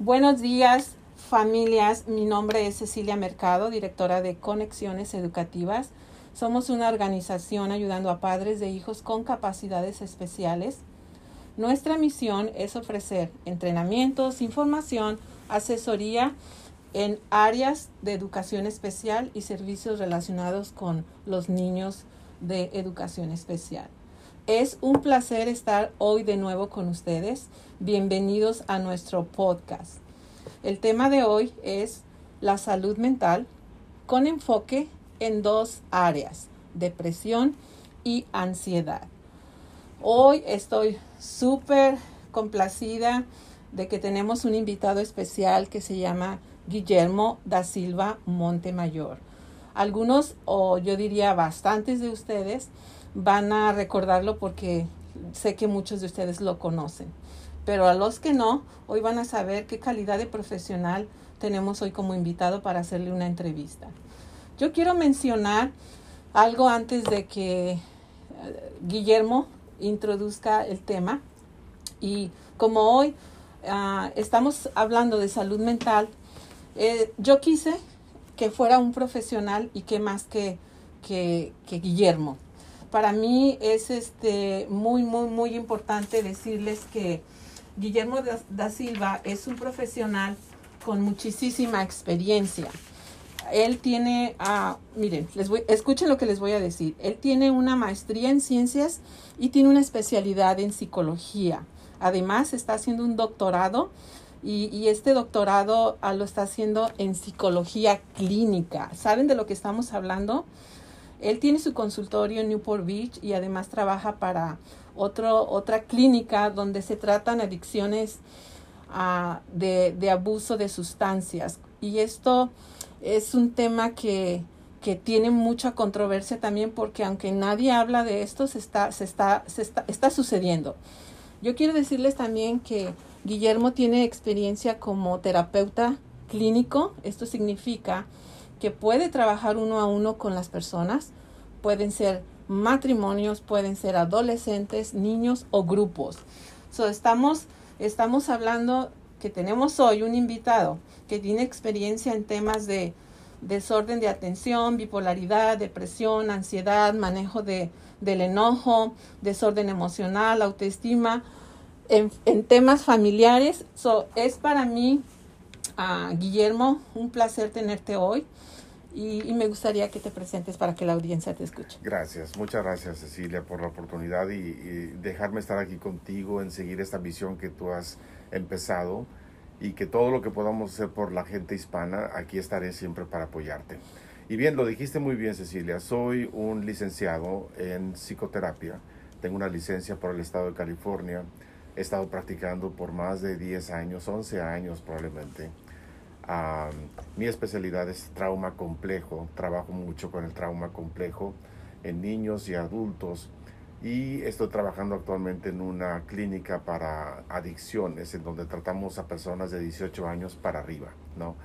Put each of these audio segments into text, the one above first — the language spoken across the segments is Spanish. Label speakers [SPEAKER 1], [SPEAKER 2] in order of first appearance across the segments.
[SPEAKER 1] Buenos días, familias. Mi nombre es Cecilia Mercado, directora de Conexiones Educativas. Somos una organización ayudando a padres de hijos con capacidades especiales. Nuestra misión es ofrecer entrenamientos, información, asesoría en áreas de educación especial y servicios relacionados con los niños de educación especial. Es un placer estar hoy de nuevo con ustedes. Bienvenidos a nuestro podcast. El tema de hoy es la salud mental con enfoque en dos áreas, depresión y ansiedad. Hoy estoy súper complacida de que tenemos un invitado especial que se llama Guillermo da Silva Montemayor. Algunos, o yo diría bastantes de ustedes, van a recordarlo porque sé que muchos de ustedes lo conocen. Pero a los que no, hoy van a saber qué calidad de profesional tenemos hoy como invitado para hacerle una entrevista. Yo quiero mencionar algo antes de que eh, Guillermo introduzca el tema. Y como hoy ah, estamos hablando de salud mental, eh, yo quise que fuera un profesional y que más que, que, que Guillermo para mí es este muy, muy, muy importante decirles que Guillermo da, Silva es un profesional con muchísima experiencia. Él tiene, ah, miren, les voy, escuchen lo que les voy a decir. Él tiene una maestría en ciencias y tiene una especialidad en psicología. Además, está haciendo un doctorado y, y, este doctorado ah, lo está haciendo en psicología clínica. ¿Saben de lo que estamos hablando? Él tiene su consultorio en Newport Beach y además trabaja para otro, otra clínica donde se tratan adicciones uh, de, de, abuso de sustancias. Y esto es un tema que, que, tiene mucha controversia también porque aunque nadie habla de esto, se está, se está, se está, está sucediendo. Yo quiero decirles también que Guillermo tiene experiencia como terapeuta clínico. Esto significa que puede trabajar uno a uno con las personas. Pueden ser matrimonios, pueden ser adolescentes, niños o grupos. So, estamos, estamos hablando que tenemos hoy un invitado que tiene experiencia en temas de desorden de atención, bipolaridad, depresión, ansiedad, manejo de, del enojo, desorden emocional, autoestima, en, en temas familiares. So, es para mí, uh, Guillermo, un placer tenerte hoy y, me gustaría que te presentes para que la audiencia te escuche.
[SPEAKER 2] Gracias, muchas gracias Cecilia por la oportunidad y, dejarme estar aquí contigo en seguir esta visión que tú has empezado y que todo lo que podamos hacer por la gente hispana, aquí estaré siempre para apoyarte. Y bien, lo dijiste muy bien Cecilia, soy un licenciado en psicoterapia, tengo una licencia por el estado de California, he estado practicando por más de 10 años, 11 años probablemente mi especialidad es trauma complejo, trabajo mucho con el trauma complejo en niños y adultos y estoy trabajando actualmente en una clínica para adicciones en donde tratamos a personas de 18 años para arriba, ¿no?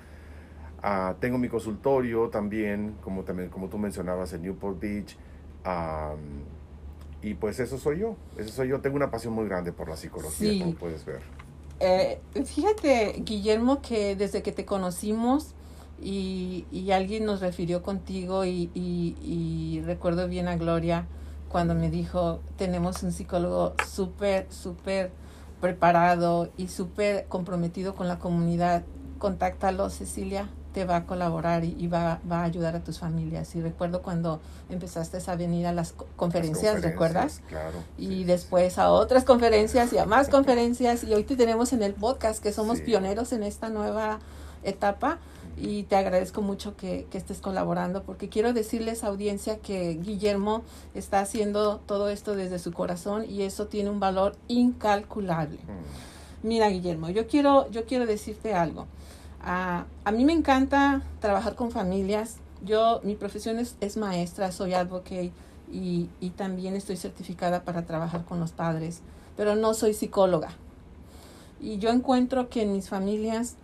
[SPEAKER 2] Ah, tengo mi consultorio también, como, también, como tú mencionabas, en Newport Beach. y pues eso soy yo, eso soy yo. Tengo una pasión muy grande por la psicología, como puedes ver.
[SPEAKER 1] Eh, fíjate, Guillermo, que desde que te conocimos y, y alguien nos refirió contigo y, y, recuerdo bien a Gloria cuando me dijo, tenemos un psicólogo súper, súper preparado y súper comprometido con la comunidad. Contáctalo, Cecilia te va a colaborar y, va, va, a ayudar a tus familias. Y recuerdo cuando empezaste a venir a las conferencias, ¿recuerdas?
[SPEAKER 2] Claro.
[SPEAKER 1] Y después a otras conferencias y a más conferencias. Y hoy te tenemos en el podcast, que somos pioneros en esta nueva etapa. Y te agradezco mucho que, que, estés colaborando, porque quiero decirles, audiencia, que Guillermo está haciendo todo esto desde su corazón y eso tiene un valor incalculable. Mm. Mira, Guillermo, yo quiero, yo quiero decirte algo. Ah, a mí me encanta trabajar con familias. Yo, mi profesión es, es maestra, soy advocate y, también estoy certificada para trabajar con los padres, pero no soy psicóloga. Y yo encuentro que en mis familias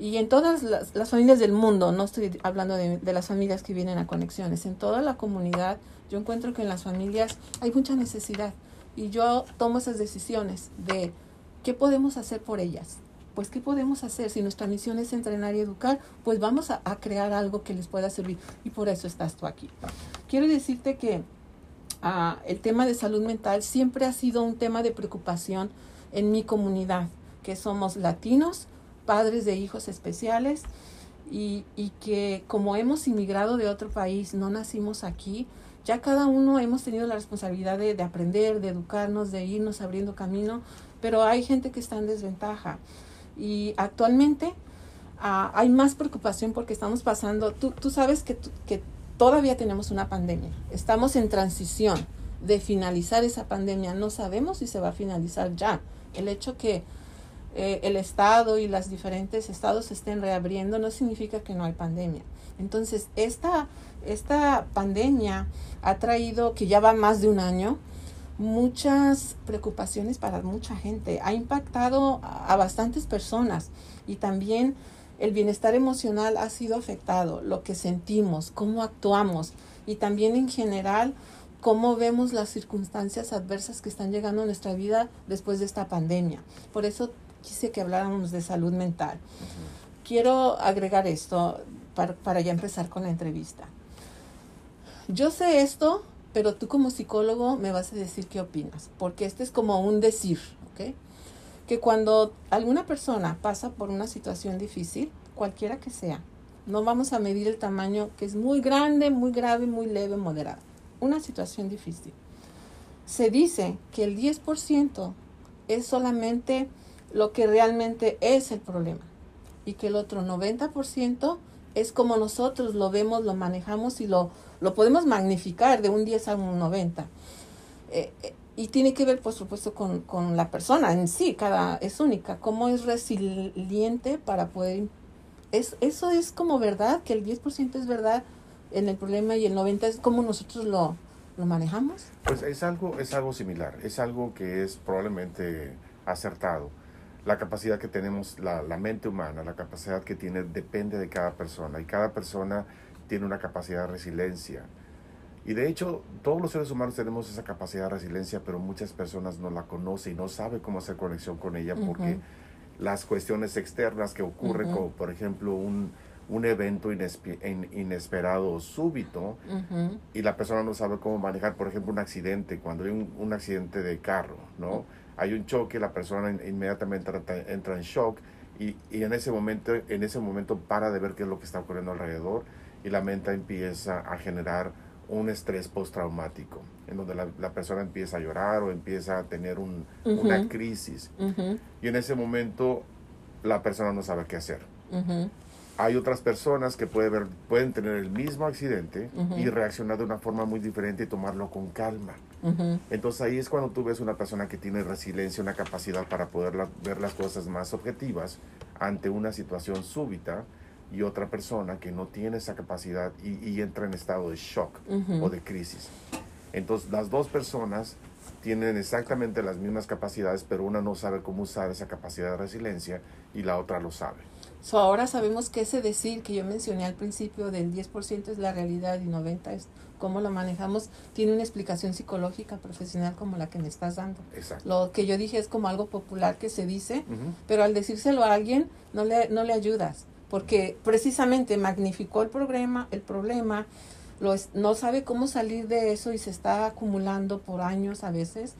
[SPEAKER 1] y en todas las, las familias del mundo, no estoy hablando de, de, las familias que vienen a conexiones, en toda la comunidad, yo encuentro que en las familias hay mucha necesidad y yo tomo esas decisiones de qué podemos hacer por ellas pues ¿qué podemos hacer? Si nuestra misión es entrenar y educar, pues vamos a, crear algo que les pueda servir. Y por eso estás tú aquí. Quiero decirte que ah, el tema de salud mental siempre ha sido un tema de preocupación en mi comunidad, que somos latinos, padres de hijos especiales, y, y que como hemos inmigrado de otro país, no nacimos aquí, ya cada uno hemos tenido la responsabilidad de, de, aprender, de educarnos, de irnos abriendo camino, pero hay gente que está en desventaja. Y actualmente ah, hay más preocupación porque estamos pasando, tú, tú sabes que, que todavía tenemos una pandemia, estamos en transición de finalizar esa pandemia, no sabemos si se va a finalizar ya. El hecho que eh, el Estado y los diferentes estados estén reabriendo no significa que no hay pandemia. Entonces, esta, esta pandemia ha traído, que ya va más de un año, muchas preocupaciones para mucha gente. Ha impactado a, bastantes personas y también el bienestar emocional ha sido afectado, lo que sentimos, cómo actuamos y también en general cómo vemos las circunstancias adversas que están llegando a nuestra vida después de esta pandemia. Por eso quise que habláramos de salud mental. Quiero agregar esto para, para ya empezar con la entrevista. Yo sé esto pero tú como psicólogo me vas a decir qué opinas, porque este es como un decir. Que cuando alguna persona pasa por una situación difícil, cualquiera que sea, no vamos a medir el tamaño que es muy grande, muy grave, muy leve, moderado. Una situación difícil. Se dice que el 10% es solamente lo que realmente es el problema y que el otro 90% es como nosotros lo vemos, lo manejamos y lo lo podemos magnificar de un 10 a un 90. Eh, eh, y tiene que ver, por supuesto, con, con, la persona en sí, cada es única, cómo es resiliente para poder... Es, eso es como verdad, que el 10% es verdad en el problema y el 90% es como nosotros lo, lo manejamos.
[SPEAKER 2] Pues es algo, es algo similar, es algo que es probablemente acertado. La capacidad que tenemos, la, la mente humana, la capacidad que tiene, depende de cada persona y cada persona tiene una capacidad de resiliencia. Y de hecho, todos los seres humanos tenemos esa capacidad de resiliencia, pero muchas personas no la conocen y no saben cómo hacer conexión con ella porque las cuestiones externas que ocurren, como por ejemplo un, un evento inesperado súbito, y la persona no sabe cómo manejar, por ejemplo, un accidente, cuando hay un, un accidente de carro, ¿no? Hay un choque, la persona inmediatamente entra, en shock y, y, en, ese momento, en ese momento para de ver qué es lo que está ocurriendo alrededor y la mente empieza a generar un estrés postraumático, en donde la, persona empieza a llorar o empieza a tener una crisis. Y en ese momento la persona no sabe qué hacer. Hay otras personas que puede ver, pueden tener el mismo accidente y reaccionar de una forma muy diferente y tomarlo con calma. Entonces ahí es cuando tú ves una persona que tiene resiliencia, una capacidad para poder ver las cosas más objetivas ante una situación súbita y otra persona que no tiene esa capacidad y, entra en estado de shock o de crisis. Entonces las dos personas tienen exactamente las mismas capacidades, pero una no sabe cómo usar esa capacidad de resiliencia y la otra lo sabe.
[SPEAKER 1] So, ahora sabemos que ese decir que yo mencioné al principio del 10% es la realidad y 90% es cómo lo manejamos, tiene una explicación psicológica profesional como la que me estás dando.
[SPEAKER 2] Exacto.
[SPEAKER 1] Lo que yo dije es como algo popular que se dice, pero al decírselo a alguien no le, no le ayudas porque precisamente magnificó el problema, el problema, lo no sabe cómo salir de eso y se está acumulando por años a veces.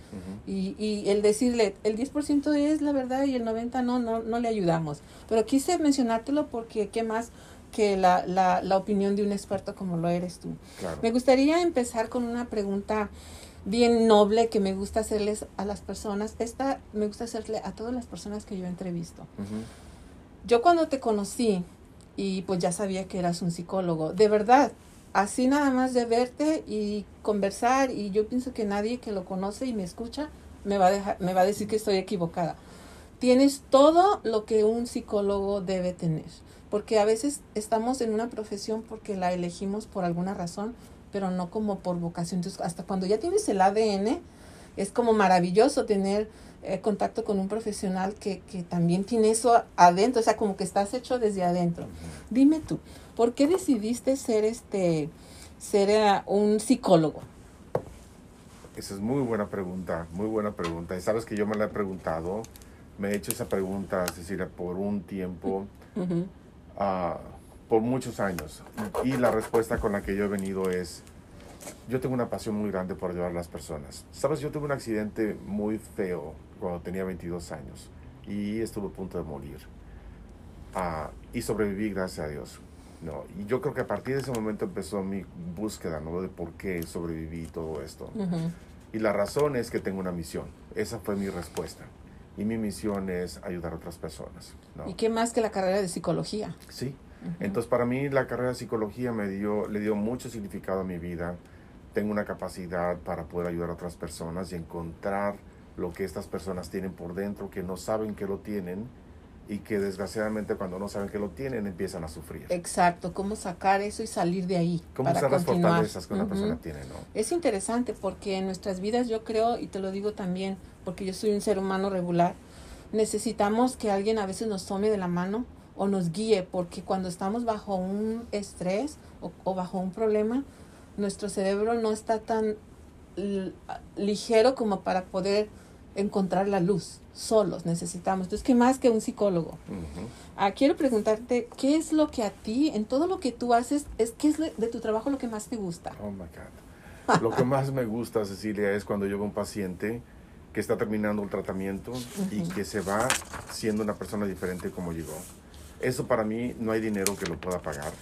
[SPEAKER 1] y, y, el decirle, el 10% es la verdad y el 90% no, no, no le ayudamos. Pero quise mencionártelo porque qué más que la, la, la opinión de un experto como lo eres tú. Me gustaría empezar con una pregunta bien noble que me gusta hacerles a las personas. Esta me gusta hacerle a todas las personas que yo entrevisto. Yo cuando te conocí y pues ya sabía que eras un psicólogo, de verdad, así nada más de verte y conversar y yo pienso que nadie que lo conoce y me escucha me va a dejar, me va a decir que estoy equivocada. Tienes todo lo que un psicólogo debe tener, porque a veces estamos en una profesión porque la elegimos por alguna razón, pero no como por vocación. Entonces, hasta cuando ya tienes el ADN, es como maravilloso tener eh, contacto con un profesional que, que, también tiene eso adentro, o sea, como que estás hecho desde adentro. Dime tú, ¿por qué decidiste ser este ser eh, un psicólogo?
[SPEAKER 2] Esa es muy buena pregunta, muy buena pregunta. Y sabes que yo me la he preguntado me he hecho esa pregunta, Cecilia, por un tiempo, ah, por muchos años. Y la respuesta con la que yo he venido es, yo tengo una pasión muy grande por ayudar a las personas. Sabes, yo tuve un accidente muy feo cuando tenía 22 años y estuve a punto de morir. Ah, y sobreviví, gracias a Dios. No, y yo creo que a partir de ese momento empezó mi búsqueda, ¿no? De por qué sobreviví todo esto. Y la razón es que tengo una misión. Esa fue mi respuesta. Y mi misión es ayudar a otras personas.
[SPEAKER 1] ¿Y qué más que la carrera de psicología?
[SPEAKER 2] Sí. Entonces, para mí la carrera de psicología me dio, le dio mucho significado a mi vida. Tengo una capacidad para poder ayudar a otras personas y encontrar lo que estas personas tienen por dentro, que no saben que lo tienen y que desgraciadamente cuando no saben que lo tienen empiezan a sufrir.
[SPEAKER 1] Exacto, cómo sacar eso y salir de ahí.
[SPEAKER 2] Cómo usar las fortalezas que una persona tiene, ¿no?
[SPEAKER 1] Es interesante porque en nuestras vidas yo creo, y te lo digo también, porque yo soy un ser humano regular, necesitamos que alguien a veces nos tome de la mano o nos guíe, porque cuando estamos bajo un estrés o, bajo un problema, nuestro cerebro no está tan ligero como para poder encontrar la luz solos necesitamos. Entonces, ¿qué más que un psicólogo? ah, quiero preguntarte, ¿qué es lo que a ti, en todo lo que tú haces, es qué es de tu trabajo lo que más te gusta?
[SPEAKER 2] Oh, my God. lo que más me gusta, Cecilia, es cuando llego un paciente que está terminando el tratamiento y que se va siendo una persona diferente como llegó. Eso para mí no hay dinero que lo pueda pagar.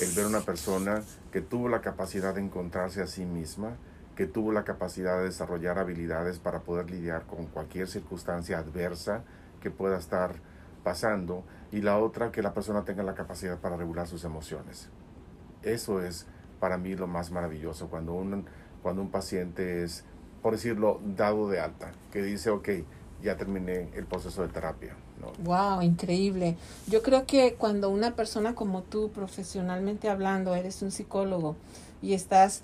[SPEAKER 2] El ver una persona que tuvo la capacidad de encontrarse a sí misma, que tuvo la capacidad de desarrollar habilidades para poder lidiar con cualquier circunstancia adversa que pueda estar pasando y la otra que la persona tenga la capacidad para regular sus emociones. Eso es para mí lo más maravilloso cuando un, cuando un paciente es, por decirlo, dado de alta, que dice, ok, ya terminé el proceso de terapia.
[SPEAKER 1] Wow, increíble. Yo creo que cuando una persona como tú, profesionalmente hablando, eres un psicólogo y estás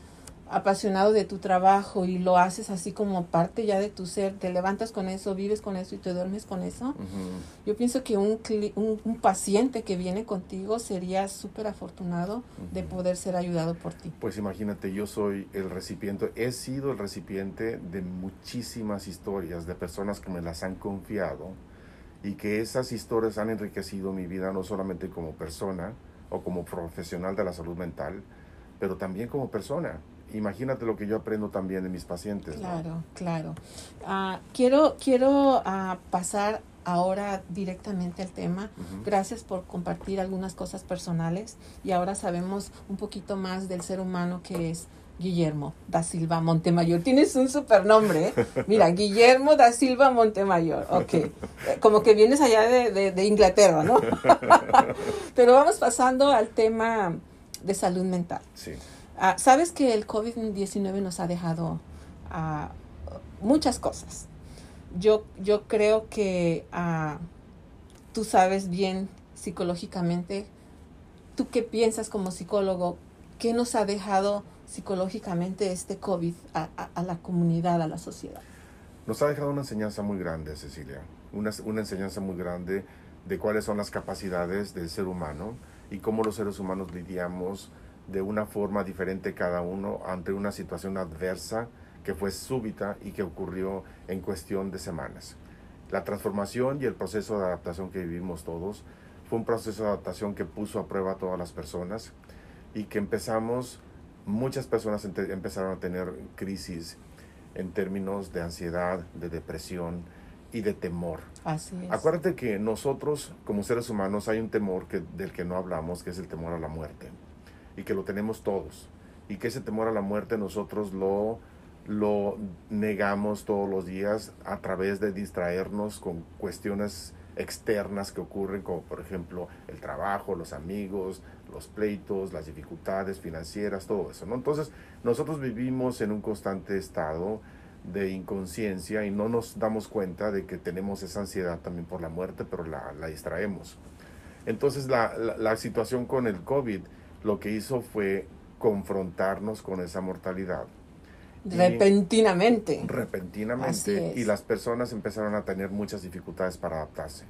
[SPEAKER 1] apasionado de tu trabajo y lo haces así como parte ya de tu ser, te levantas con eso, vives con eso y te duermes con eso, yo pienso que un, un, paciente que viene contigo sería súper afortunado de poder ser ayudado por ti.
[SPEAKER 2] Pues imagínate, yo soy el recipiente, he sido el recipiente de muchísimas historias de personas que me las han confiado y que esas historias han enriquecido mi vida no solamente como persona o como profesional de la salud mental, pero también como persona imagínate lo que yo aprendo también de mis pacientes.
[SPEAKER 1] Claro, claro. Ah, quiero quiero uh, pasar ahora directamente al tema. Gracias por compartir algunas cosas personales y ahora sabemos un poquito más del ser humano que es Guillermo da Silva Montemayor. Tienes un super nombre. ¿eh? Mira, Guillermo da Silva Montemayor. Ok. Como que vienes allá de, de Inglaterra, ¿no? Pero vamos pasando al tema de salud mental.
[SPEAKER 2] Sí.
[SPEAKER 1] Ah, Sabes que el COVID-19 nos ha dejado ah, muchas cosas. Yo, yo creo que ah, tú sabes bien psicológicamente, tú qué piensas como psicólogo, qué nos ha dejado psicológicamente este COVID a, a, la comunidad, a la sociedad.
[SPEAKER 2] Nos ha dejado una enseñanza muy grande, Cecilia, una, una enseñanza muy grande de cuáles son las capacidades del ser humano y cómo los seres humanos lidiamos de una forma diferente cada uno ante una situación adversa que fue súbita y que ocurrió en cuestión de semanas. La transformación y el proceso de adaptación que vivimos todos fue un proceso de adaptación que puso a prueba a todas las personas y que empezamos, muchas personas empezaron a tener crisis en términos de ansiedad, de depresión y de temor.
[SPEAKER 1] Así es.
[SPEAKER 2] Acuérdate que nosotros como seres humanos hay un temor que, del que no hablamos, que es el temor a la muerte y que lo tenemos todos. Y que ese temor a la muerte nosotros lo, lo negamos todos los días a través de distraernos con cuestiones externas que ocurren, como por ejemplo el trabajo, los amigos, los pleitos, las dificultades financieras, todo eso. ¿no? Entonces nosotros vivimos en un constante estado de inconsciencia y no nos damos cuenta de que tenemos esa ansiedad también por la muerte, pero la, la distraemos. Entonces la, la, la situación con el COVID lo que hizo fue confrontarnos con esa mortalidad.
[SPEAKER 1] Repentinamente.
[SPEAKER 2] repentinamente. Y las personas empezaron a tener muchas dificultades para adaptarse.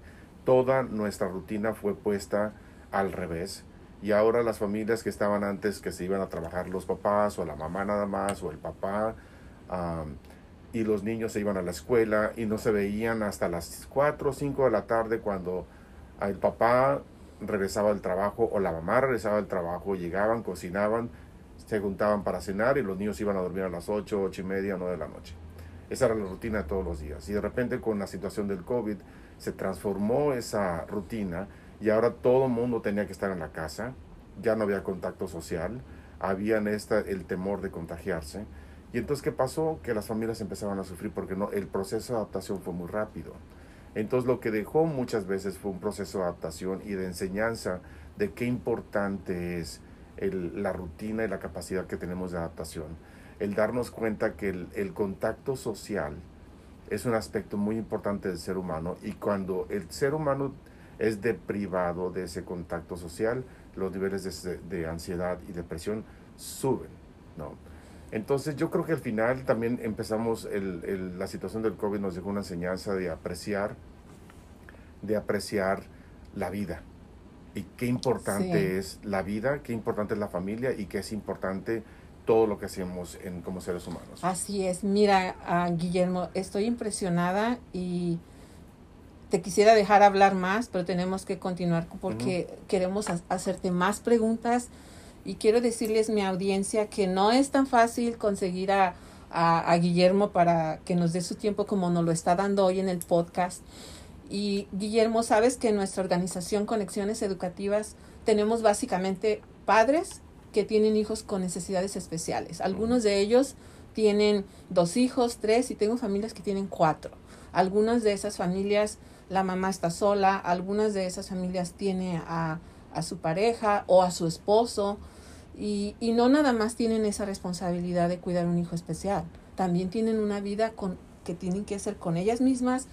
[SPEAKER 2] Toda nuestra rutina fue puesta al revés. Y ahora las familias que estaban antes, que se iban a trabajar los papás o la mamá nada más o el papá, y los niños se iban a la escuela y no se veían hasta las 4 o 5 de la tarde cuando el papá regresaba del trabajo o la mamá regresaba del trabajo, llegaban, cocinaban, se juntaban para cenar y los niños iban a dormir a las 8, 8 y media, 9 de la noche. Esa era la rutina de todos los días. Y de repente con la situación del COVID se transformó esa rutina y ahora todo el mundo tenía que estar en la casa, ya no había contacto social, había esta, el temor de contagiarse. Y entonces, ¿qué pasó? Que las familias empezaban a sufrir porque no, el proceso de adaptación fue muy rápido. Entonces, lo que dejó muchas veces fue un proceso de adaptación y de enseñanza de qué importante es la rutina y la capacidad que tenemos de adaptación. El darnos cuenta que el, el contacto social es un aspecto muy importante del ser humano y cuando el ser humano es deprivado de ese contacto social, los niveles de, de ansiedad y depresión suben, ¿no? Entonces yo creo que al final también empezamos, el, la situación del COVID nos dejó una enseñanza de apreciar, de apreciar la vida. Y qué importante es la vida, qué importante es la familia y qué es importante todo lo que hacemos en, como seres humanos.
[SPEAKER 1] Así es. Mira, ah, Guillermo, estoy impresionada y te quisiera dejar hablar más, pero tenemos que continuar porque queremos hacerte más preguntas y quiero decirles mi audiencia que no es tan fácil conseguir a, a, Guillermo para que nos dé su tiempo como nos lo está dando hoy en el podcast. Y Guillermo, sabes que en nuestra organización Conexiones Educativas tenemos básicamente padres que tienen hijos con necesidades especiales. Algunos de ellos tienen dos hijos, tres y tengo familias que tienen cuatro. Algunas de esas familias la mamá está sola, algunas de esas familias tienen a, a su pareja o a su esposo y, y no nada más tienen esa responsabilidad de cuidar un hijo especial, también tienen una vida con, que tienen que hacer con ellas mismas,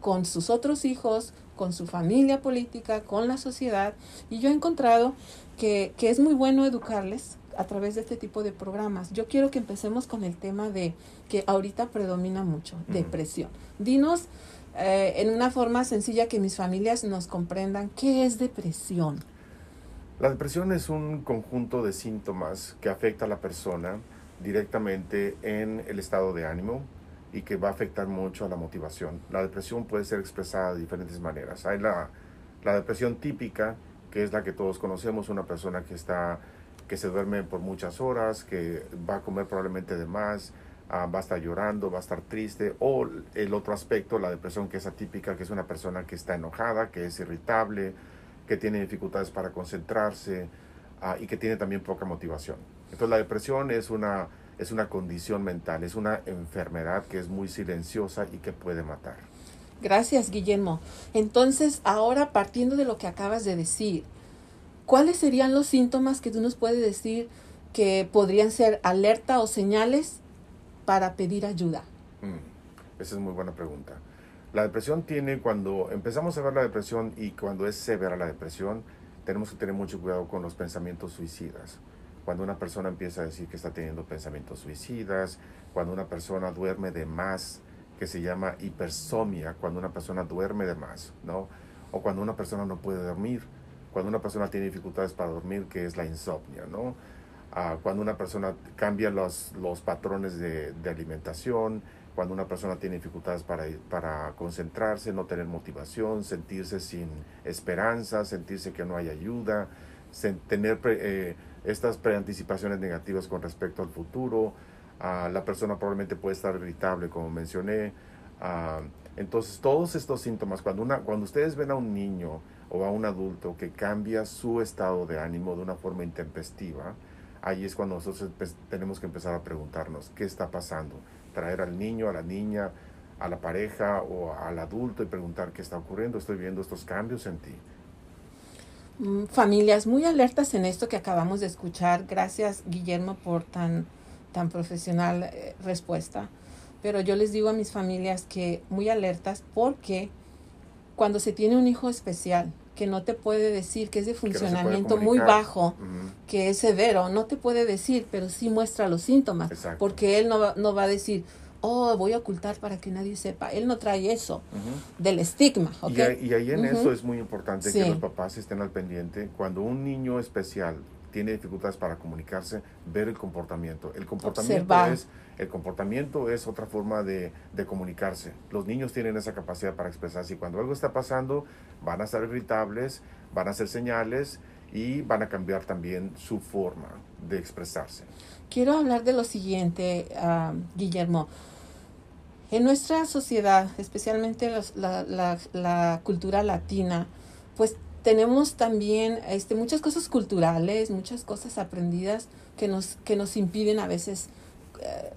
[SPEAKER 1] con sus otros hijos, con su familia política, con la sociedad. Y yo he encontrado que, que es muy bueno educarles a través de este tipo de programas. Yo quiero que empecemos con el tema de que ahorita predomina mucho, depresión. Dinos eh, en una forma sencilla que mis familias nos comprendan qué es depresión.
[SPEAKER 2] La depresión es un conjunto de síntomas que afecta a la persona directamente en el estado de ánimo y que va a afectar mucho a la motivación. La depresión puede ser expresada de diferentes maneras. Hay la, la depresión típica, que es la que todos conocemos, una persona que está que se duerme por muchas horas, que va a comer probablemente de más, ah, va a estar llorando, va a estar triste, o el otro aspecto, la depresión que es atípica, que es una persona que está enojada, que es irritable, que tiene dificultades para concentrarse ah, y que tiene también poca motivación. Entonces la depresión es una, es una condición mental, es una enfermedad que es muy silenciosa y que puede matar.
[SPEAKER 1] Gracias, Guillermo. Entonces, ahora partiendo de lo que acabas de decir, ¿cuáles serían los síntomas que tú nos puedes decir que podrían ser alerta o señales para pedir ayuda?
[SPEAKER 2] Mm, esa es muy buena pregunta. La depresión tiene, cuando empezamos a ver la depresión y cuando es severa la depresión, tenemos que tener mucho cuidado con los pensamientos suicidas. Cuando una persona empieza a decir que está teniendo pensamientos suicidas, cuando una persona duerme de más, que se llama hipersomia, cuando una persona duerme de más, ¿no? O cuando una persona no puede dormir, cuando una persona tiene dificultades para dormir, que es la insomnia, ¿no? Ah, cuando una persona cambia los, los patrones de, de alimentación, cuando una persona tiene dificultades para, para concentrarse, no tener motivación, sentirse sin esperanza, sentirse que no hay ayuda, tener eh, estas preanticipaciones negativas con respecto al futuro, la persona probablemente puede estar irritable, como mencioné. entonces, todos estos síntomas, cuando, una, cuando ustedes ven a un niño o a un adulto que cambia su estado de ánimo de una forma intempestiva, ahí es cuando nosotros tenemos que empezar a preguntarnos, ¿qué está pasando? Traer al niño, a la niña, a la pareja o al adulto y preguntar qué está ocurriendo, estoy viendo estos cambios en ti.
[SPEAKER 1] Mm, familias muy alertas en esto que acabamos de escuchar. Gracias Guillermo por tan, tan profesional eh, respuesta. Pero yo les digo a mis familias que muy alertas porque cuando se tiene un hijo especial, que no te puede decir que es de funcionamiento muy bajo, que es severo, no te puede decir, pero sí muestra los síntomas, porque él no va, no va a decir, oh, voy a ocultar para que nadie sepa. Él no trae eso del estigma.
[SPEAKER 2] Y, ahí en eso es muy importante que los papás estén al pendiente. Cuando un niño especial tiene dificultades para comunicarse, ver el comportamiento. El comportamiento es el comportamiento es otra forma de, de, comunicarse. Los niños tienen esa capacidad para expresarse y cuando algo está pasando van a estar irritables, van a hacer señales y van a cambiar también su forma de expresarse.
[SPEAKER 1] Quiero hablar de lo siguiente, uh, Guillermo. En nuestra sociedad, especialmente los, la, la, la, cultura latina, pues tenemos también este, muchas cosas culturales, muchas cosas aprendidas que nos, que nos impiden a veces eh,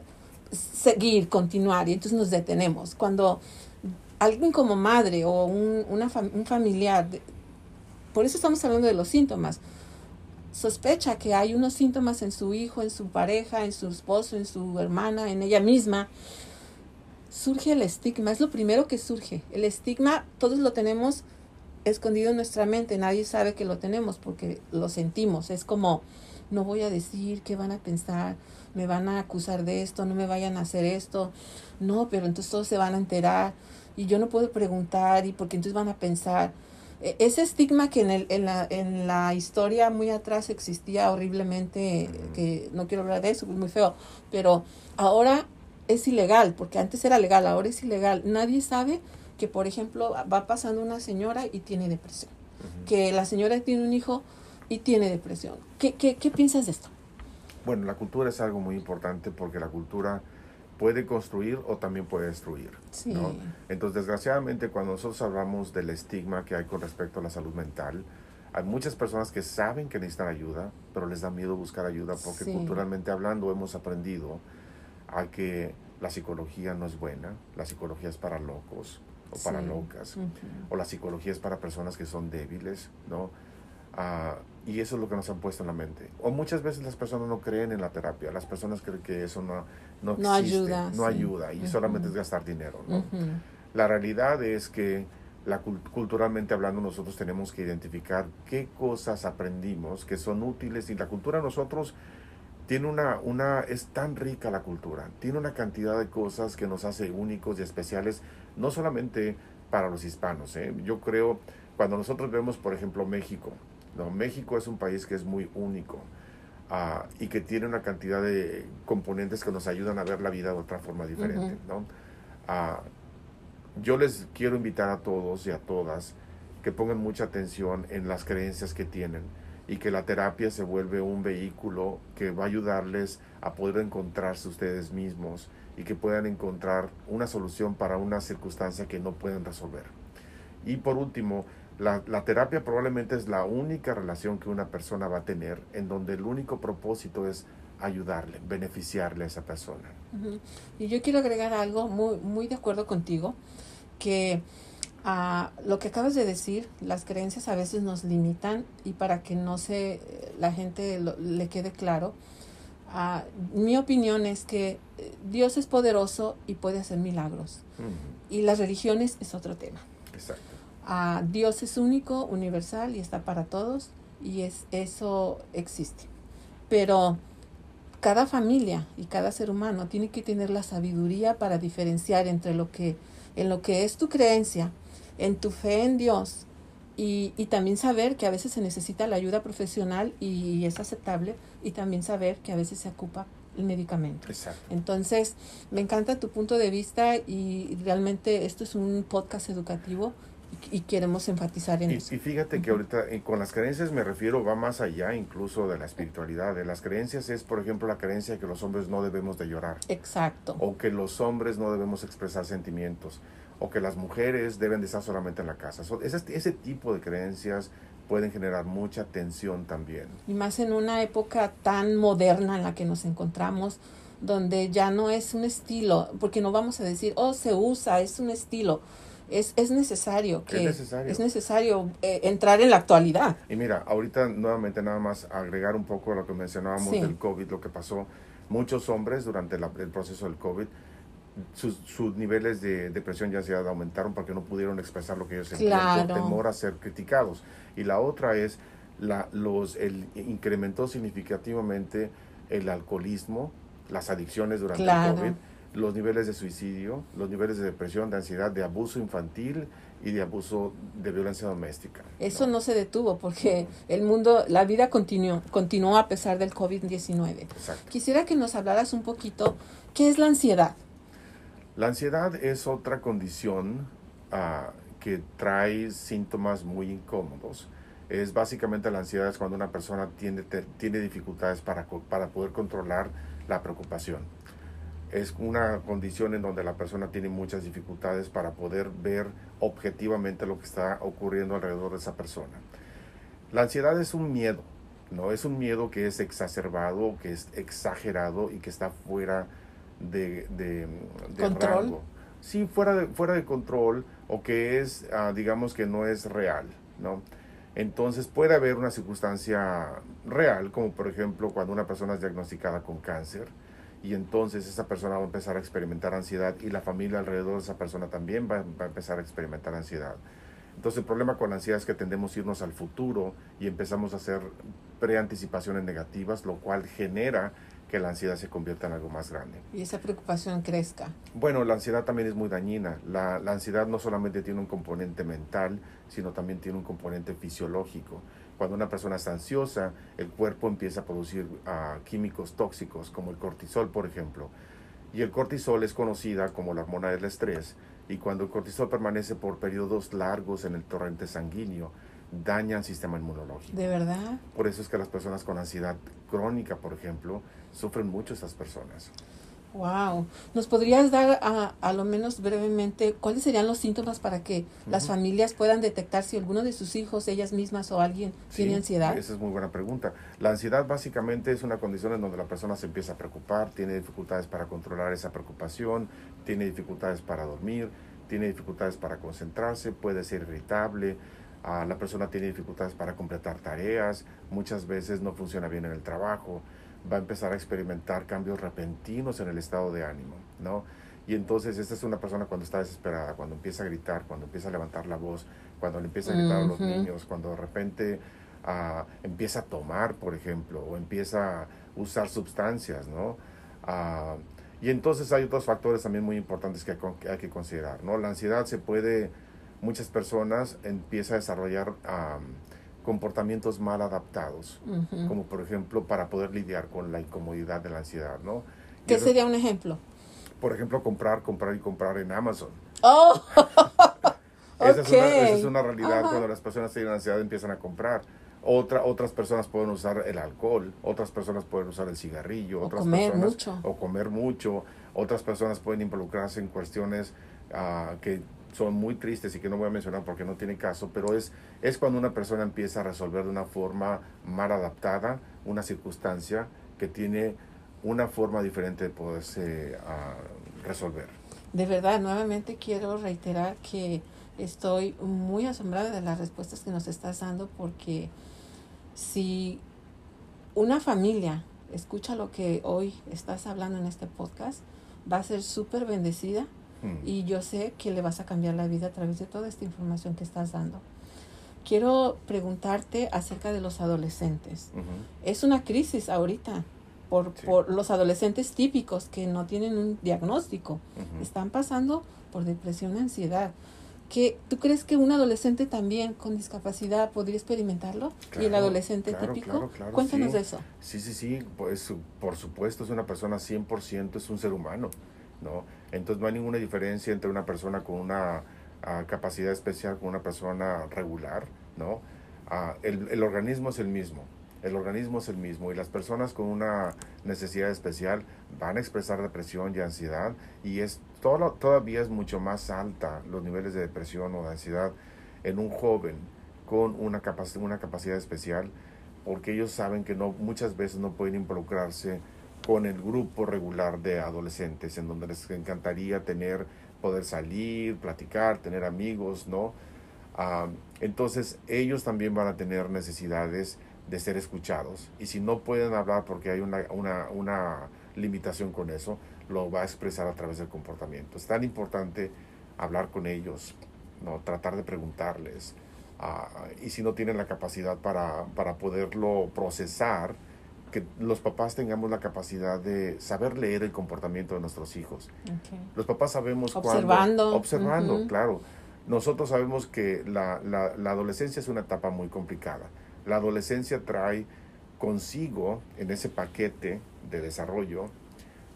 [SPEAKER 1] seguir, continuar, y entonces nos detenemos. Cuando alguien como madre o un, una un familiar, por eso estamos hablando de los síntomas, sospecha que hay unos síntomas en su hijo, en su pareja, en su esposo, en su hermana, en ella misma, surge el estigma, es lo primero que surge. El estigma todos lo tenemos escondido en nuestra mente, nadie sabe que lo tenemos porque lo sentimos, es como, no voy a decir qué van a pensar, me van a acusar de esto, no me vayan a hacer esto, no, pero entonces todos se van a enterar y yo no puedo preguntar y porque entonces van a pensar. E, ese estigma que en, el, en, la, en la historia muy atrás existía horriblemente, que no quiero hablar de eso, es muy feo, pero ahora es ilegal, porque antes era legal, ahora es ilegal. Nadie sabe que, por ejemplo, va pasando una señora y tiene depresión, que la señora tiene un hijo y tiene depresión. ¿Qué, qué, qué piensas de esto?
[SPEAKER 2] Bueno, la cultura es algo muy importante porque la cultura puede construir o también puede destruir. Sí. ¿no? Entonces, desgraciadamente, cuando nosotros hablamos del estigma que hay con respecto a la salud mental, hay muchas personas que saben que necesitan ayuda, pero les da miedo buscar ayuda porque sí. culturalmente hablando hemos aprendido a que la psicología no es buena, la psicología es para locos o para sí. locas, uh -huh. o la psicología es para personas que son débiles, ¿no? Uh, y eso es lo que nos han puesto en la mente. O muchas veces las personas no creen en la terapia, las personas creen que eso no, no,
[SPEAKER 1] no ayuda,
[SPEAKER 2] no
[SPEAKER 1] sí.
[SPEAKER 2] ayuda y uh -huh. solamente es gastar dinero, ¿no? La realidad es que la, culturalmente hablando nosotros tenemos que identificar qué cosas aprendimos que son útiles y la cultura nosotros tiene una, una, es tan rica la cultura, tiene una cantidad de cosas que nos hace únicos y especiales, no solamente para los hispanos. ¿eh? Yo creo, cuando nosotros vemos, por ejemplo, México, ¿no? México es un país que es muy único uh, y que tiene una cantidad de componentes que nos ayudan a ver la vida de otra forma diferente. Uh -huh. ¿no? Uh, yo les quiero invitar a todos y a todas que pongan mucha atención en las creencias que tienen y que la terapia se vuelve un vehículo que va a ayudarles a poder encontrarse ustedes mismos y que puedan encontrar una solución para una circunstancia que no pueden resolver. Y por último, la, la, terapia probablemente es la única relación que una persona va a tener en donde el único propósito es ayudarle, beneficiarle a esa persona.
[SPEAKER 1] Y yo quiero agregar algo muy, muy de acuerdo contigo, que Lo que acabas de decir, las creencias a veces nos limitan y para que no se la gente lo, le quede claro, uh, mi opinión es que Dios es poderoso y puede hacer milagros. Uh -huh. Y las religiones es otro tema.
[SPEAKER 2] Exacto.
[SPEAKER 1] Uh, Dios es único, universal y está para todos y es eso existe. Pero cada familia y cada ser humano tiene que tener la sabiduría para diferenciar entre lo que en lo que es tu creencia en tu fe en Dios y, y, también saber que a veces se necesita la ayuda profesional y es aceptable y también saber que a veces se ocupa el medicamento.
[SPEAKER 2] Exacto.
[SPEAKER 1] Entonces, me encanta tu punto de vista y realmente esto es un podcast educativo y, y queremos enfatizar en
[SPEAKER 2] y,
[SPEAKER 1] eso.
[SPEAKER 2] Y fíjate que ahorita eh, con las creencias me refiero, va más allá incluso de la espiritualidad. De las creencias es, por ejemplo, la creencia de que los hombres no debemos de llorar.
[SPEAKER 1] Exacto.
[SPEAKER 2] O que los hombres no debemos expresar sentimientos o que las mujeres deben de estar solamente en la casa. So, ese, ese tipo de creencias pueden generar mucha tensión también.
[SPEAKER 1] Y más en una época tan moderna en la que nos encontramos, donde ya no es un estilo, porque no vamos a decir, oh, se usa, es un estilo. Es, es necesario que
[SPEAKER 2] es necesario,
[SPEAKER 1] es necesario eh, entrar en la actualidad.
[SPEAKER 2] Y mira, ahorita nuevamente nada más agregar un poco lo que mencionábamos sí. del COVID, lo que pasó. Muchos hombres durante la, el proceso del COVID sus, sus, niveles de depresión y ansiedad aumentaron porque no pudieron expresar lo que ellos sentían
[SPEAKER 1] claro.
[SPEAKER 2] por temor a ser criticados. Y la otra es, la, los, el, incrementó significativamente el alcoholismo, las adicciones durante
[SPEAKER 1] claro.
[SPEAKER 2] el COVID, los niveles de suicidio, los niveles de depresión, de ansiedad, de abuso infantil y de abuso de violencia doméstica.
[SPEAKER 1] Eso no, se detuvo porque el mundo, la vida continuó, continuó a pesar del COVID-19. Quisiera que nos hablaras un poquito, ¿qué es la ansiedad?
[SPEAKER 2] La ansiedad es otra condición uh, que trae síntomas muy incómodos. Es básicamente la ansiedad es cuando una persona tiene, tiene dificultades para, para poder controlar la preocupación. Es una condición en donde la persona tiene muchas dificultades para poder ver objetivamente lo que está ocurriendo alrededor de esa persona. La ansiedad es un miedo, ¿no? Es un miedo que es exacerbado, que es exagerado y que está fuera de, de,
[SPEAKER 1] ¿Control?
[SPEAKER 2] Sí, fuera de, fuera de control o que es, ah, digamos que no es real, ¿no? Entonces puede haber una circunstancia real, como por ejemplo cuando una persona es diagnosticada con cáncer y entonces esa persona va a empezar a experimentar ansiedad y la familia alrededor de esa persona también va, va a empezar a experimentar ansiedad. Entonces el problema con la ansiedad es que tendemos a irnos al futuro y empezamos a hacer preanticipaciones negativas, lo cual genera que la ansiedad se convierta en algo más grande.
[SPEAKER 1] Y esa preocupación crezca.
[SPEAKER 2] Bueno, la ansiedad también es muy dañina. La, la, ansiedad no solamente tiene un componente mental, sino también tiene un componente fisiológico. Cuando una persona está ansiosa, el cuerpo empieza a producir uh, químicos tóxicos, como el cortisol, por ejemplo. Y el cortisol es conocida como la hormona del estrés. Y cuando el cortisol permanece por periodos largos en el torrente sanguíneo, daña el sistema inmunológico.
[SPEAKER 1] ¿De verdad?
[SPEAKER 2] Por eso es que las personas con ansiedad crónica, por ejemplo, sufren mucho estas personas.
[SPEAKER 1] Wow. ¿Nos podrías dar a, a lo menos brevemente cuáles serían los síntomas para que las familias puedan detectar si alguno de sus hijos, ellas mismas o alguien tiene ansiedad?
[SPEAKER 2] Esa es muy buena pregunta. La ansiedad básicamente es una condición en donde la persona se empieza a preocupar, tiene dificultades para controlar esa preocupación, tiene dificultades para dormir, tiene dificultades para concentrarse, puede ser irritable, uh, la persona tiene dificultades para completar tareas, muchas veces no funciona bien en el trabajo, va a empezar a experimentar cambios repentinos en el estado de ánimo, ¿no? Y entonces esta es una persona cuando está desesperada, cuando empieza a gritar, cuando empieza a levantar la voz, cuando le empieza a gritar a los niños, cuando de repente uh, empieza a tomar, por ejemplo, o empieza a usar sustancias, ¿no? Uh, y entonces hay otros factores también muy importantes que hay que considerar, ¿no? La ansiedad se puede, muchas personas empiezan a desarrollar um, comportamientos mal adaptados, uh -huh. como por ejemplo para poder lidiar con la incomodidad de la ansiedad, ¿no?
[SPEAKER 1] ¿Qué eso, sería un ejemplo?
[SPEAKER 2] Por ejemplo, comprar, comprar y comprar en Amazon.
[SPEAKER 1] Oh,
[SPEAKER 2] esa, okay. es una, esa, es una, realidad uh -huh. cuando las personas tienen ansiedad empiezan a comprar. Otra, otras personas pueden usar el alcohol, otras personas pueden usar el cigarrillo,
[SPEAKER 1] o
[SPEAKER 2] otras
[SPEAKER 1] comer
[SPEAKER 2] personas,
[SPEAKER 1] mucho.
[SPEAKER 2] o comer mucho, otras personas pueden involucrarse en cuestiones uh, que son muy tristes y que no voy a mencionar porque no tiene caso, pero es, es cuando una persona empieza a resolver de una forma mal adaptada una circunstancia que tiene una forma diferente de poderse uh, resolver.
[SPEAKER 1] De verdad, nuevamente quiero reiterar que estoy muy asombrada de las respuestas que nos estás dando porque si una familia escucha lo que hoy estás hablando en este podcast, va a ser súper bendecida mm. y yo sé que le vas a cambiar la vida a través de toda esta información que estás dando. Quiero preguntarte acerca de los adolescentes. Uh -huh. Es una crisis ahorita por, sí. por, los adolescentes típicos que no tienen un diagnóstico. Uh -huh. Están pasando por depresión ansiedad que tú crees que un adolescente también con discapacidad podría experimentarlo
[SPEAKER 2] claro,
[SPEAKER 1] y el adolescente
[SPEAKER 2] claro,
[SPEAKER 1] típico
[SPEAKER 2] claro,
[SPEAKER 1] cuéntanos
[SPEAKER 2] sí.
[SPEAKER 1] de eso
[SPEAKER 2] sí sí sí pues por supuesto es una persona 100% es un ser humano no entonces no hay ninguna diferencia entre una persona con una uh, capacidad especial con una persona regular no uh, el, el organismo es el mismo el organismo es el mismo y las personas con una necesidad especial van a expresar depresión y ansiedad y es todo, todavía es mucho más alta los niveles de depresión o de ansiedad en un joven con una, capac una capacidad especial porque ellos saben que no muchas veces no pueden involucrarse con el grupo regular de adolescentes en donde les encantaría tener poder salir platicar tener amigos no uh, entonces ellos también van a tener necesidades de ser escuchados. Y si no pueden hablar porque hay una, una, una, limitación con eso, lo va a expresar a través del comportamiento. Es tan importante hablar con ellos, ¿no? tratar de preguntarles. Uh, y si no tienen la capacidad para, para poderlo procesar, que los papás tengamos la capacidad de saber leer el comportamiento de nuestros hijos.
[SPEAKER 1] Okay.
[SPEAKER 2] Los papás sabemos
[SPEAKER 1] observando,
[SPEAKER 2] cuando, observando, uh -huh. claro nosotros sabemos que la, la, la adolescencia es una etapa muy complicada. La adolescencia trae consigo en ese paquete de desarrollo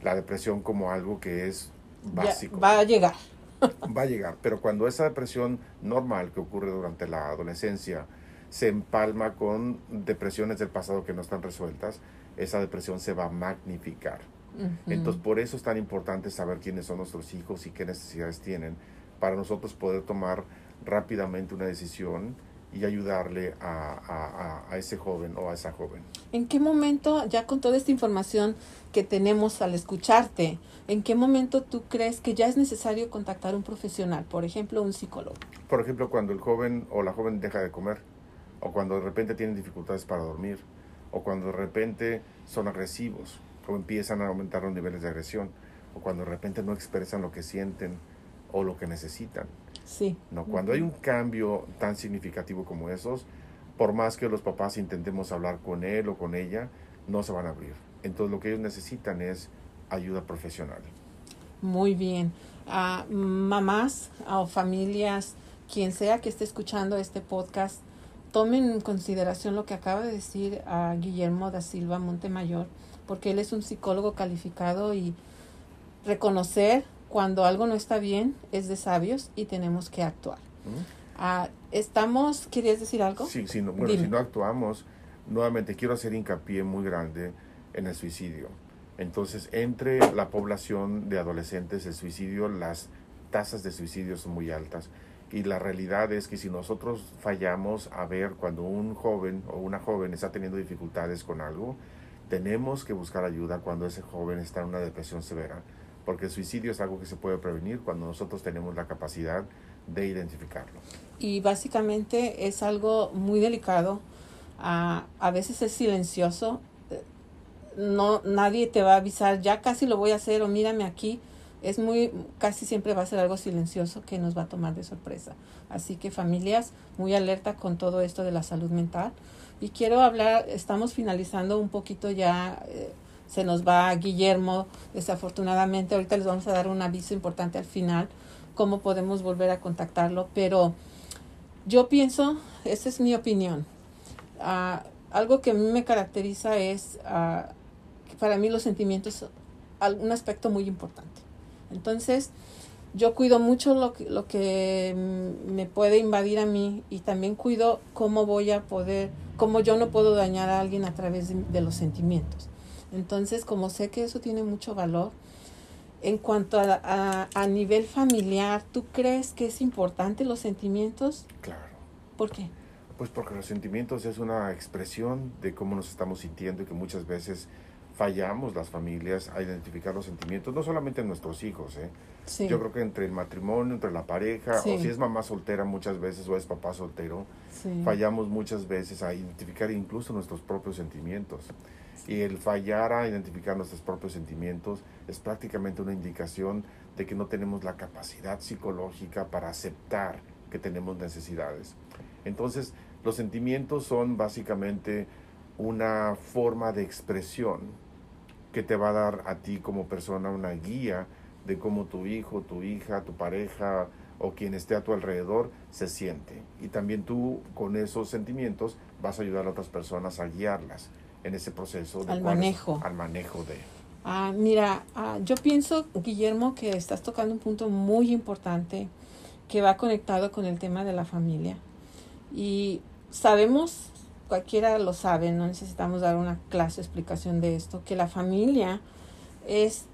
[SPEAKER 2] la depresión como algo que es básico.
[SPEAKER 1] va a llegar.
[SPEAKER 2] va a llegar, pero cuando esa depresión normal que ocurre durante la adolescencia se empalma con depresiones del pasado que no están resueltas, esa depresión se va a magnificar. Entonces, por eso es tan importante saber quiénes son nuestros hijos y qué necesidades tienen para nosotros poder tomar rápidamente una decisión y ayudarle a, a, ese joven o a esa joven.
[SPEAKER 1] ¿En qué momento, ya con toda esta información que tenemos al escucharte, en qué momento tú crees que ya es necesario contactar a un profesional, por ejemplo, un psicólogo?
[SPEAKER 2] Por ejemplo, cuando el joven o la joven deja de comer, o cuando de repente tienen dificultades para dormir, o cuando de repente son agresivos, o empiezan a aumentar los niveles de agresión, o cuando de repente no expresan lo que sienten o lo que necesitan.
[SPEAKER 1] Sí.
[SPEAKER 2] ¿no? Cuando hay un cambio tan significativo como esos, por más que los papás intentemos hablar con él o con ella, no se van a abrir. Entonces lo que ellos necesitan es ayuda profesional.
[SPEAKER 1] Muy bien. A mamás o familias, quien sea que esté escuchando este podcast, tomen en consideración lo que acaba de decir a Guillermo da Silva Montemayor, porque él es un psicólogo calificado y reconocer cuando algo no está bien es de sabios y tenemos que actuar. Ah, estamos, ¿querías decir algo?
[SPEAKER 2] Sí, sí bueno, si no actuamos, nuevamente quiero hacer hincapié muy grande en el suicidio. Entonces, entre la población de adolescentes, el suicidio, las tasas de suicidio son muy altas. Y la realidad es que si nosotros fallamos a ver cuando un joven o una joven está teniendo dificultades con algo, tenemos que buscar ayuda cuando ese joven está en una depresión severa porque el suicidio es algo que se puede prevenir cuando nosotros tenemos la capacidad de identificarlo.
[SPEAKER 1] Y básicamente es algo muy delicado, a, a veces es silencioso, no nadie te va a avisar, ya casi lo voy a hacer o mírame aquí, es muy casi siempre va a ser algo silencioso que nos va a tomar de sorpresa. Así que familias muy alerta con todo esto de la salud mental. Y quiero hablar, estamos finalizando un poquito ya eh, se nos va Guillermo, desafortunadamente. Ahorita les vamos a dar un aviso importante al final, cómo podemos volver a contactarlo, pero yo pienso, esa es mi opinión, ah, algo que a mí me caracteriza es, uh, para mí los sentimientos, un aspecto muy importante. Entonces, yo cuido mucho lo que, lo que me puede invadir a mí y también cuido cómo voy a poder, cómo yo no puedo dañar a alguien a través de los sentimientos. Entonces, como sé que eso tiene mucho valor, en cuanto a, a, nivel familiar, ¿tú crees que es importante los sentimientos?
[SPEAKER 2] Claro.
[SPEAKER 1] ¿Por qué?
[SPEAKER 2] Pues porque los sentimientos es una expresión de cómo nos estamos sintiendo y que muchas veces fallamos las familias a identificar los sentimientos, no solamente en nuestros hijos, ¿eh? Sí. Yo creo que entre el matrimonio, entre la pareja, o si es mamá soltera muchas veces o es papá soltero, fallamos muchas veces a identificar incluso nuestros propios sentimientos. Y el fallar a identificar nuestros propios sentimientos es prácticamente una indicación de que no tenemos la capacidad psicológica para aceptar que tenemos necesidades. Entonces, los sentimientos son básicamente una forma de expresión que te va a dar a ti como persona una guía de cómo tu hijo, tu hija, tu pareja o quien esté a tu alrededor se siente. Y también tú con esos sentimientos vas a ayudar a otras personas a guiarlas en ese proceso.
[SPEAKER 1] De al manejo.
[SPEAKER 2] al manejo de...
[SPEAKER 1] Ah, mira, ah, yo pienso, Guillermo, que estás tocando un punto muy importante que va conectado con el tema de la familia. Y sabemos, cualquiera lo sabe, no necesitamos dar una clase explicación de esto, que la familia es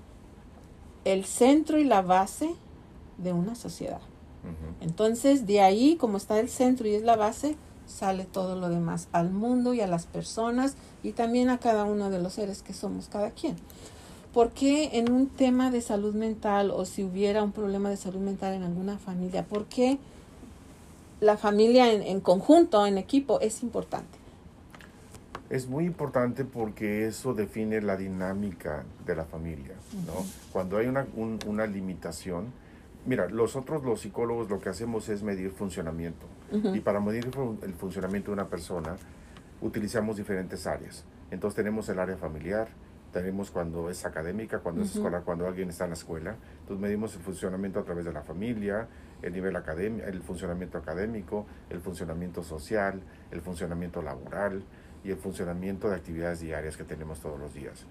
[SPEAKER 1] el centro y la base de una sociedad. Entonces, de ahí, como está el centro y es la base, sale todo lo demás al mundo y a las personas y también a cada uno de los seres que somos cada quien. ¿Por qué en un tema de salud mental o si hubiera un problema de salud mental en alguna familia, por qué la familia en, en conjunto, en equipo, es importante?
[SPEAKER 2] Es muy importante porque eso define la dinámica de la familia, ¿no? Cuando hay una, una limitación, Mira, nosotros los psicólogos lo que hacemos es medir funcionamiento. Y para medir el funcionamiento de una persona, utilizamos diferentes áreas. Entonces tenemos el área familiar, tenemos cuando es académica, cuando es escolar, cuando alguien está en la escuela. Entonces medimos el funcionamiento a través de la familia, el nivel académico, el funcionamiento académico, el funcionamiento social, el funcionamiento laboral y el funcionamiento de actividades diarias que tenemos todos los días.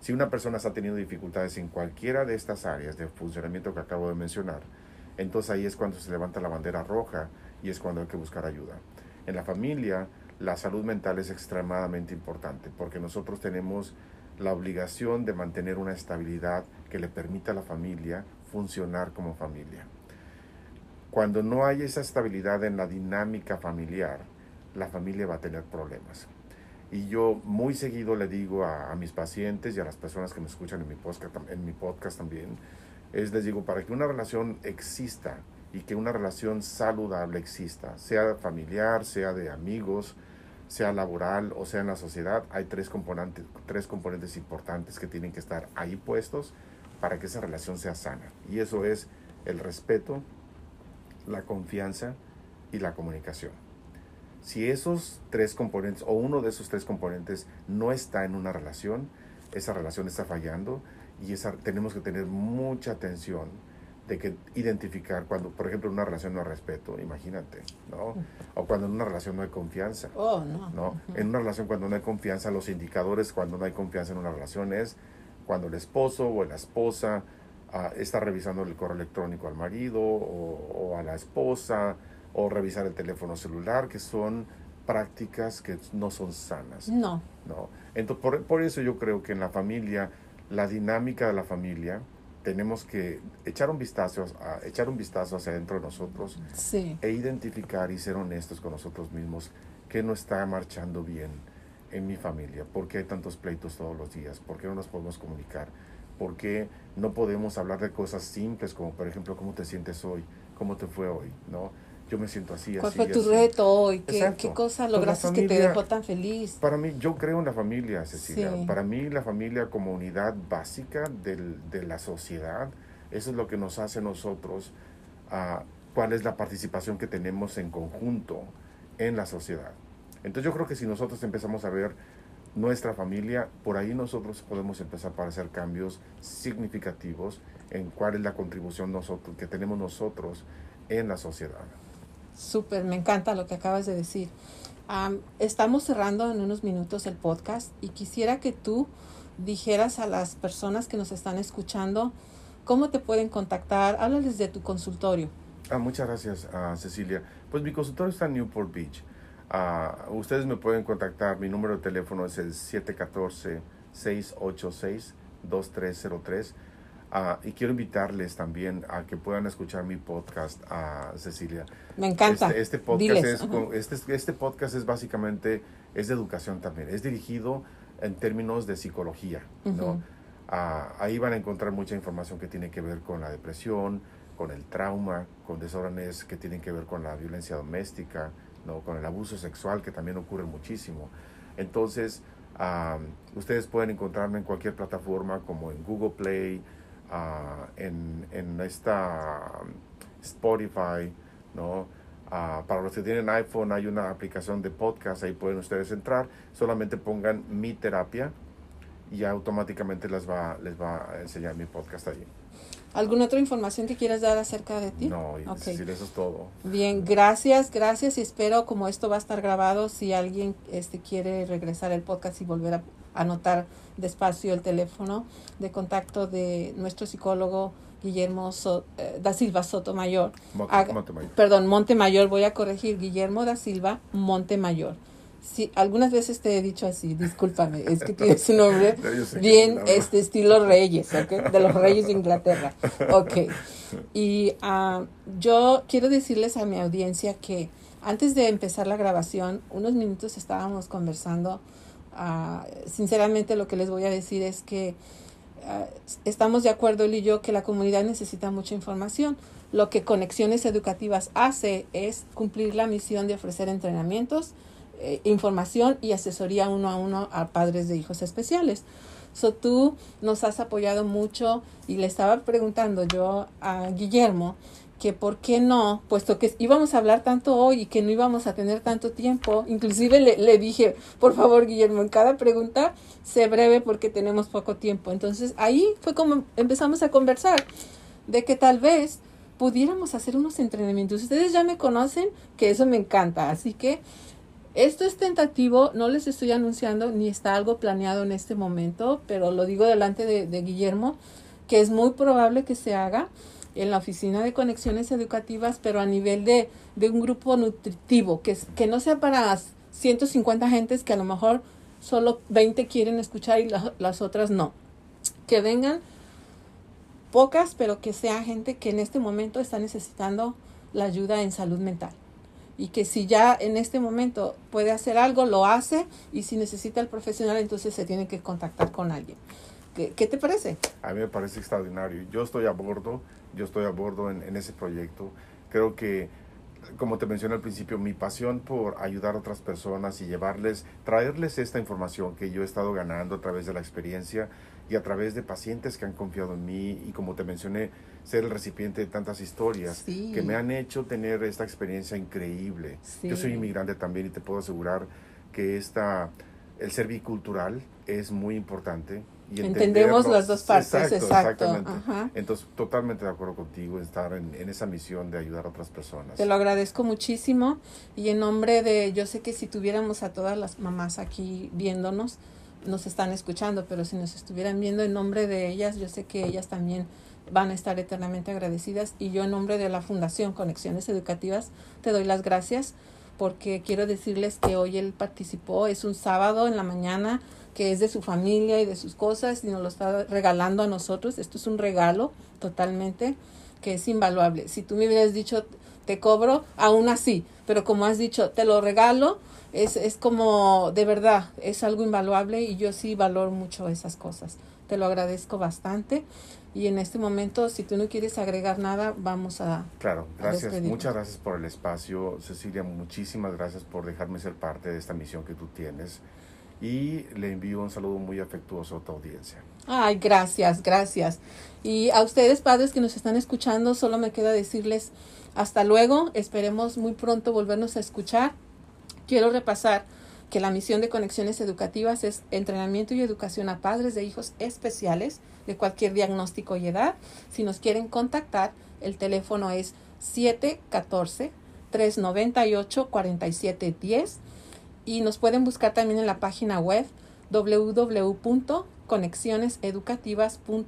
[SPEAKER 2] Si una persona está teniendo dificultades en cualquiera de estas áreas de funcionamiento que acabo de mencionar, entonces ahí es cuando se levanta la bandera roja y es cuando hay que buscar ayuda. En la familia, la salud mental es extremadamente importante porque nosotros tenemos la obligación de mantener una estabilidad que le permita a la familia funcionar como familia. Cuando no hay esa estabilidad en la dinámica familiar, la familia va a tener problemas. Y yo muy seguido le digo a, mis pacientes y a las personas que me escuchan en mi, podcast, en mi podcast también, es les digo, para que una relación exista y que una relación saludable exista, sea familiar, sea de amigos, sea laboral o sea en la sociedad, hay tres componentes, tres componentes importantes que tienen que estar ahí puestos para que esa relación sea sana. Y eso es el respeto, la confianza y la comunicación. Si esos tres componentes o uno de esos tres componentes no está en una relación, esa relación está fallando y esa, tenemos que tener mucha atención de que identificar cuando, por ejemplo, en una relación no hay respeto, imagínate, ¿no? O cuando en una relación no hay confianza.
[SPEAKER 1] Oh, no.
[SPEAKER 2] ¿no? En una relación cuando no hay confianza, los indicadores cuando no hay confianza en una relación es cuando el esposo o la esposa ah, está revisando el correo electrónico al marido o, a la esposa o revisar el teléfono celular, que son prácticas que no son sanas.
[SPEAKER 1] No.
[SPEAKER 2] No. Entonces, por, por eso yo creo que en la familia, la dinámica de la familia, tenemos que echar un vistazo, a, echar un vistazo hacia adentro de nosotros e identificar y ser honestos con nosotros mismos que no está marchando bien en mi familia, por qué hay tantos pleitos todos los días, por qué no nos podemos comunicar, por qué no podemos hablar de cosas simples como por ejemplo cómo te sientes hoy, cómo te fue hoy, ¿no? Yo me siento así,
[SPEAKER 1] ¿Cuál
[SPEAKER 2] así.
[SPEAKER 1] fue tu reto hoy? ¿Qué, ¿Qué, cosa lograste que te dejó tan feliz?
[SPEAKER 2] Para mí, yo creo en la familia, Cecilia. Para mí, la familia como unidad básica del, de la sociedad, eso es lo que nos hace nosotros, uh, cuál es la participación que tenemos en conjunto en la sociedad. Entonces yo creo que si nosotros empezamos a ver nuestra familia, por ahí nosotros podemos empezar a hacer cambios significativos en cuál es la contribución nosotros, que tenemos nosotros en la sociedad.
[SPEAKER 1] Súper, me encanta lo que acabas de decir. estamos cerrando en unos minutos el podcast y quisiera que tú dijeras a las personas que nos están escuchando cómo te pueden contactar. Háblales de tu consultorio.
[SPEAKER 2] Ah, muchas gracias, uh, Cecilia. Pues mi consultorio está en Newport Beach. Uh, ustedes me pueden contactar. Mi número de teléfono es el 714-686-2303. Ah, y quiero invitarles también a que puedan escuchar mi podcast, a Cecilia.
[SPEAKER 1] Me encanta.
[SPEAKER 2] Este, este podcast, es, este, este, podcast es básicamente, es de educación también, es dirigido en términos de psicología, ¿no? Ah, ahí van a encontrar mucha información que tiene que ver con la depresión, con el trauma, con desórdenes que tienen que ver con la violencia doméstica, ¿no? con el abuso sexual, que también ocurre muchísimo. Entonces, ah, ustedes pueden encontrarme en cualquier plataforma como en Google Play, Ah, en, en, esta Spotify, ¿no? Ah, para los que tienen iPhone hay una aplicación de podcast, ahí pueden ustedes entrar, solamente pongan mi terapia y automáticamente les va, les va a enseñar mi podcast ahí.
[SPEAKER 1] ¿Alguna otra información que quieras dar acerca de ti?
[SPEAKER 2] No, okay. eso es todo.
[SPEAKER 1] Bien, gracias, gracias y espero como esto va a estar grabado, si alguien este, quiere regresar al podcast y volver a anotar despacio el teléfono de contacto de nuestro psicólogo Guillermo eh, da Silva Sotomayor.
[SPEAKER 2] Montemayor.
[SPEAKER 1] Perdón, Montemayor, voy a corregir, Guillermo da Silva Montemayor. Sí, algunas veces te he dicho así, discúlpame, es que tiene su nombre bien este estilo Reyes, De los Reyes de Inglaterra. Ok. Y uh, yo quiero decirles a mi audiencia que antes de empezar la grabación, unos minutos estábamos conversando Ah, sinceramente lo que les voy a decir es que ah, estamos de acuerdo él y yo que la comunidad necesita mucha información. Lo que Conexiones Educativas hace es cumplir la misión de ofrecer entrenamientos, eh, información y asesoría uno a uno a padres de hijos especiales. So, tú nos has apoyado mucho y le estaba preguntando yo a Guillermo que por qué no, puesto que íbamos a hablar tanto hoy y que no íbamos a tener tanto tiempo, inclusive le, le, dije, por favor Guillermo, en cada pregunta sé breve porque tenemos poco tiempo. Entonces ahí fue como empezamos a conversar de que tal vez pudiéramos hacer unos entrenamientos. Ustedes ya me conocen, que eso me encanta, así que esto es tentativo, no les estoy anunciando ni está algo planeado en este momento, pero lo digo delante de, de Guillermo, que es muy probable que se haga en la oficina de conexiones educativas, pero a nivel de, de un grupo nutritivo, que, que no sea para 150 gentes que a lo mejor solo 20 quieren escuchar y las otras no. Que vengan pocas, pero que sea gente que en este momento está necesitando la ayuda en salud mental. Y que si ya en este momento puede hacer algo, lo hace. Y si necesita el profesional, entonces se tiene que contactar con alguien. ¿Qué, qué te parece?
[SPEAKER 2] A mí me parece extraordinario. Yo estoy a bordo, yo estoy a bordo en, en ese proyecto. Creo que como te mencioné al principio, mi pasión por ayudar a otras personas y llevarles, traerles esta información que yo he estado ganando a través de la experiencia y a través de pacientes que han confiado en mí y como te mencioné, ser el recipiente de tantas historias que me han hecho tener esta experiencia increíble. Yo soy inmigrante también y te puedo asegurar que esta, el ser bicultural es muy importante
[SPEAKER 1] Entendemos las dos partes, exacto.
[SPEAKER 2] Exactamente. Entonces, totalmente de acuerdo contigo, estar en, en, esa misión de ayudar a otras personas.
[SPEAKER 1] Te lo agradezco muchísimo y en nombre de, yo sé que si tuviéramos a todas las mamás aquí viéndonos, nos están escuchando, pero si nos estuvieran viendo en nombre de ellas, yo sé que ellas también van a estar eternamente agradecidas y yo en nombre de la Fundación Conexiones Educativas te doy las gracias porque quiero decirles que hoy él participó, es un sábado en la mañana, que es de su familia y de sus cosas y nos lo está regalando a nosotros. Esto es un regalo totalmente que es invaluable. Si tú me hubieras dicho te cobro, aún así, pero como has dicho, te lo regalo, es, es como de verdad, es algo invaluable y yo sí valoro mucho esas cosas. Te lo agradezco bastante y en este momento, si tú no quieres agregar nada, vamos a...
[SPEAKER 2] Claro, gracias. Muchas gracias por el espacio, Cecilia. Muchísimas gracias por dejarme ser parte de esta misión que tú tienes y le envío un saludo muy afectuoso a tu audiencia.
[SPEAKER 1] Ay, gracias, gracias. Y a ustedes, padres que nos están escuchando, solo me queda decirles hasta luego. Esperemos muy pronto volvernos a escuchar. Quiero repasar que la misión de Conexiones Educativas es entrenamiento y educación a padres de hijos especiales de cualquier diagnóstico y edad. Si nos quieren contactar, el teléfono es 714 398 4710 y nos pueden buscar también en la página web www.conexioneseducativas.com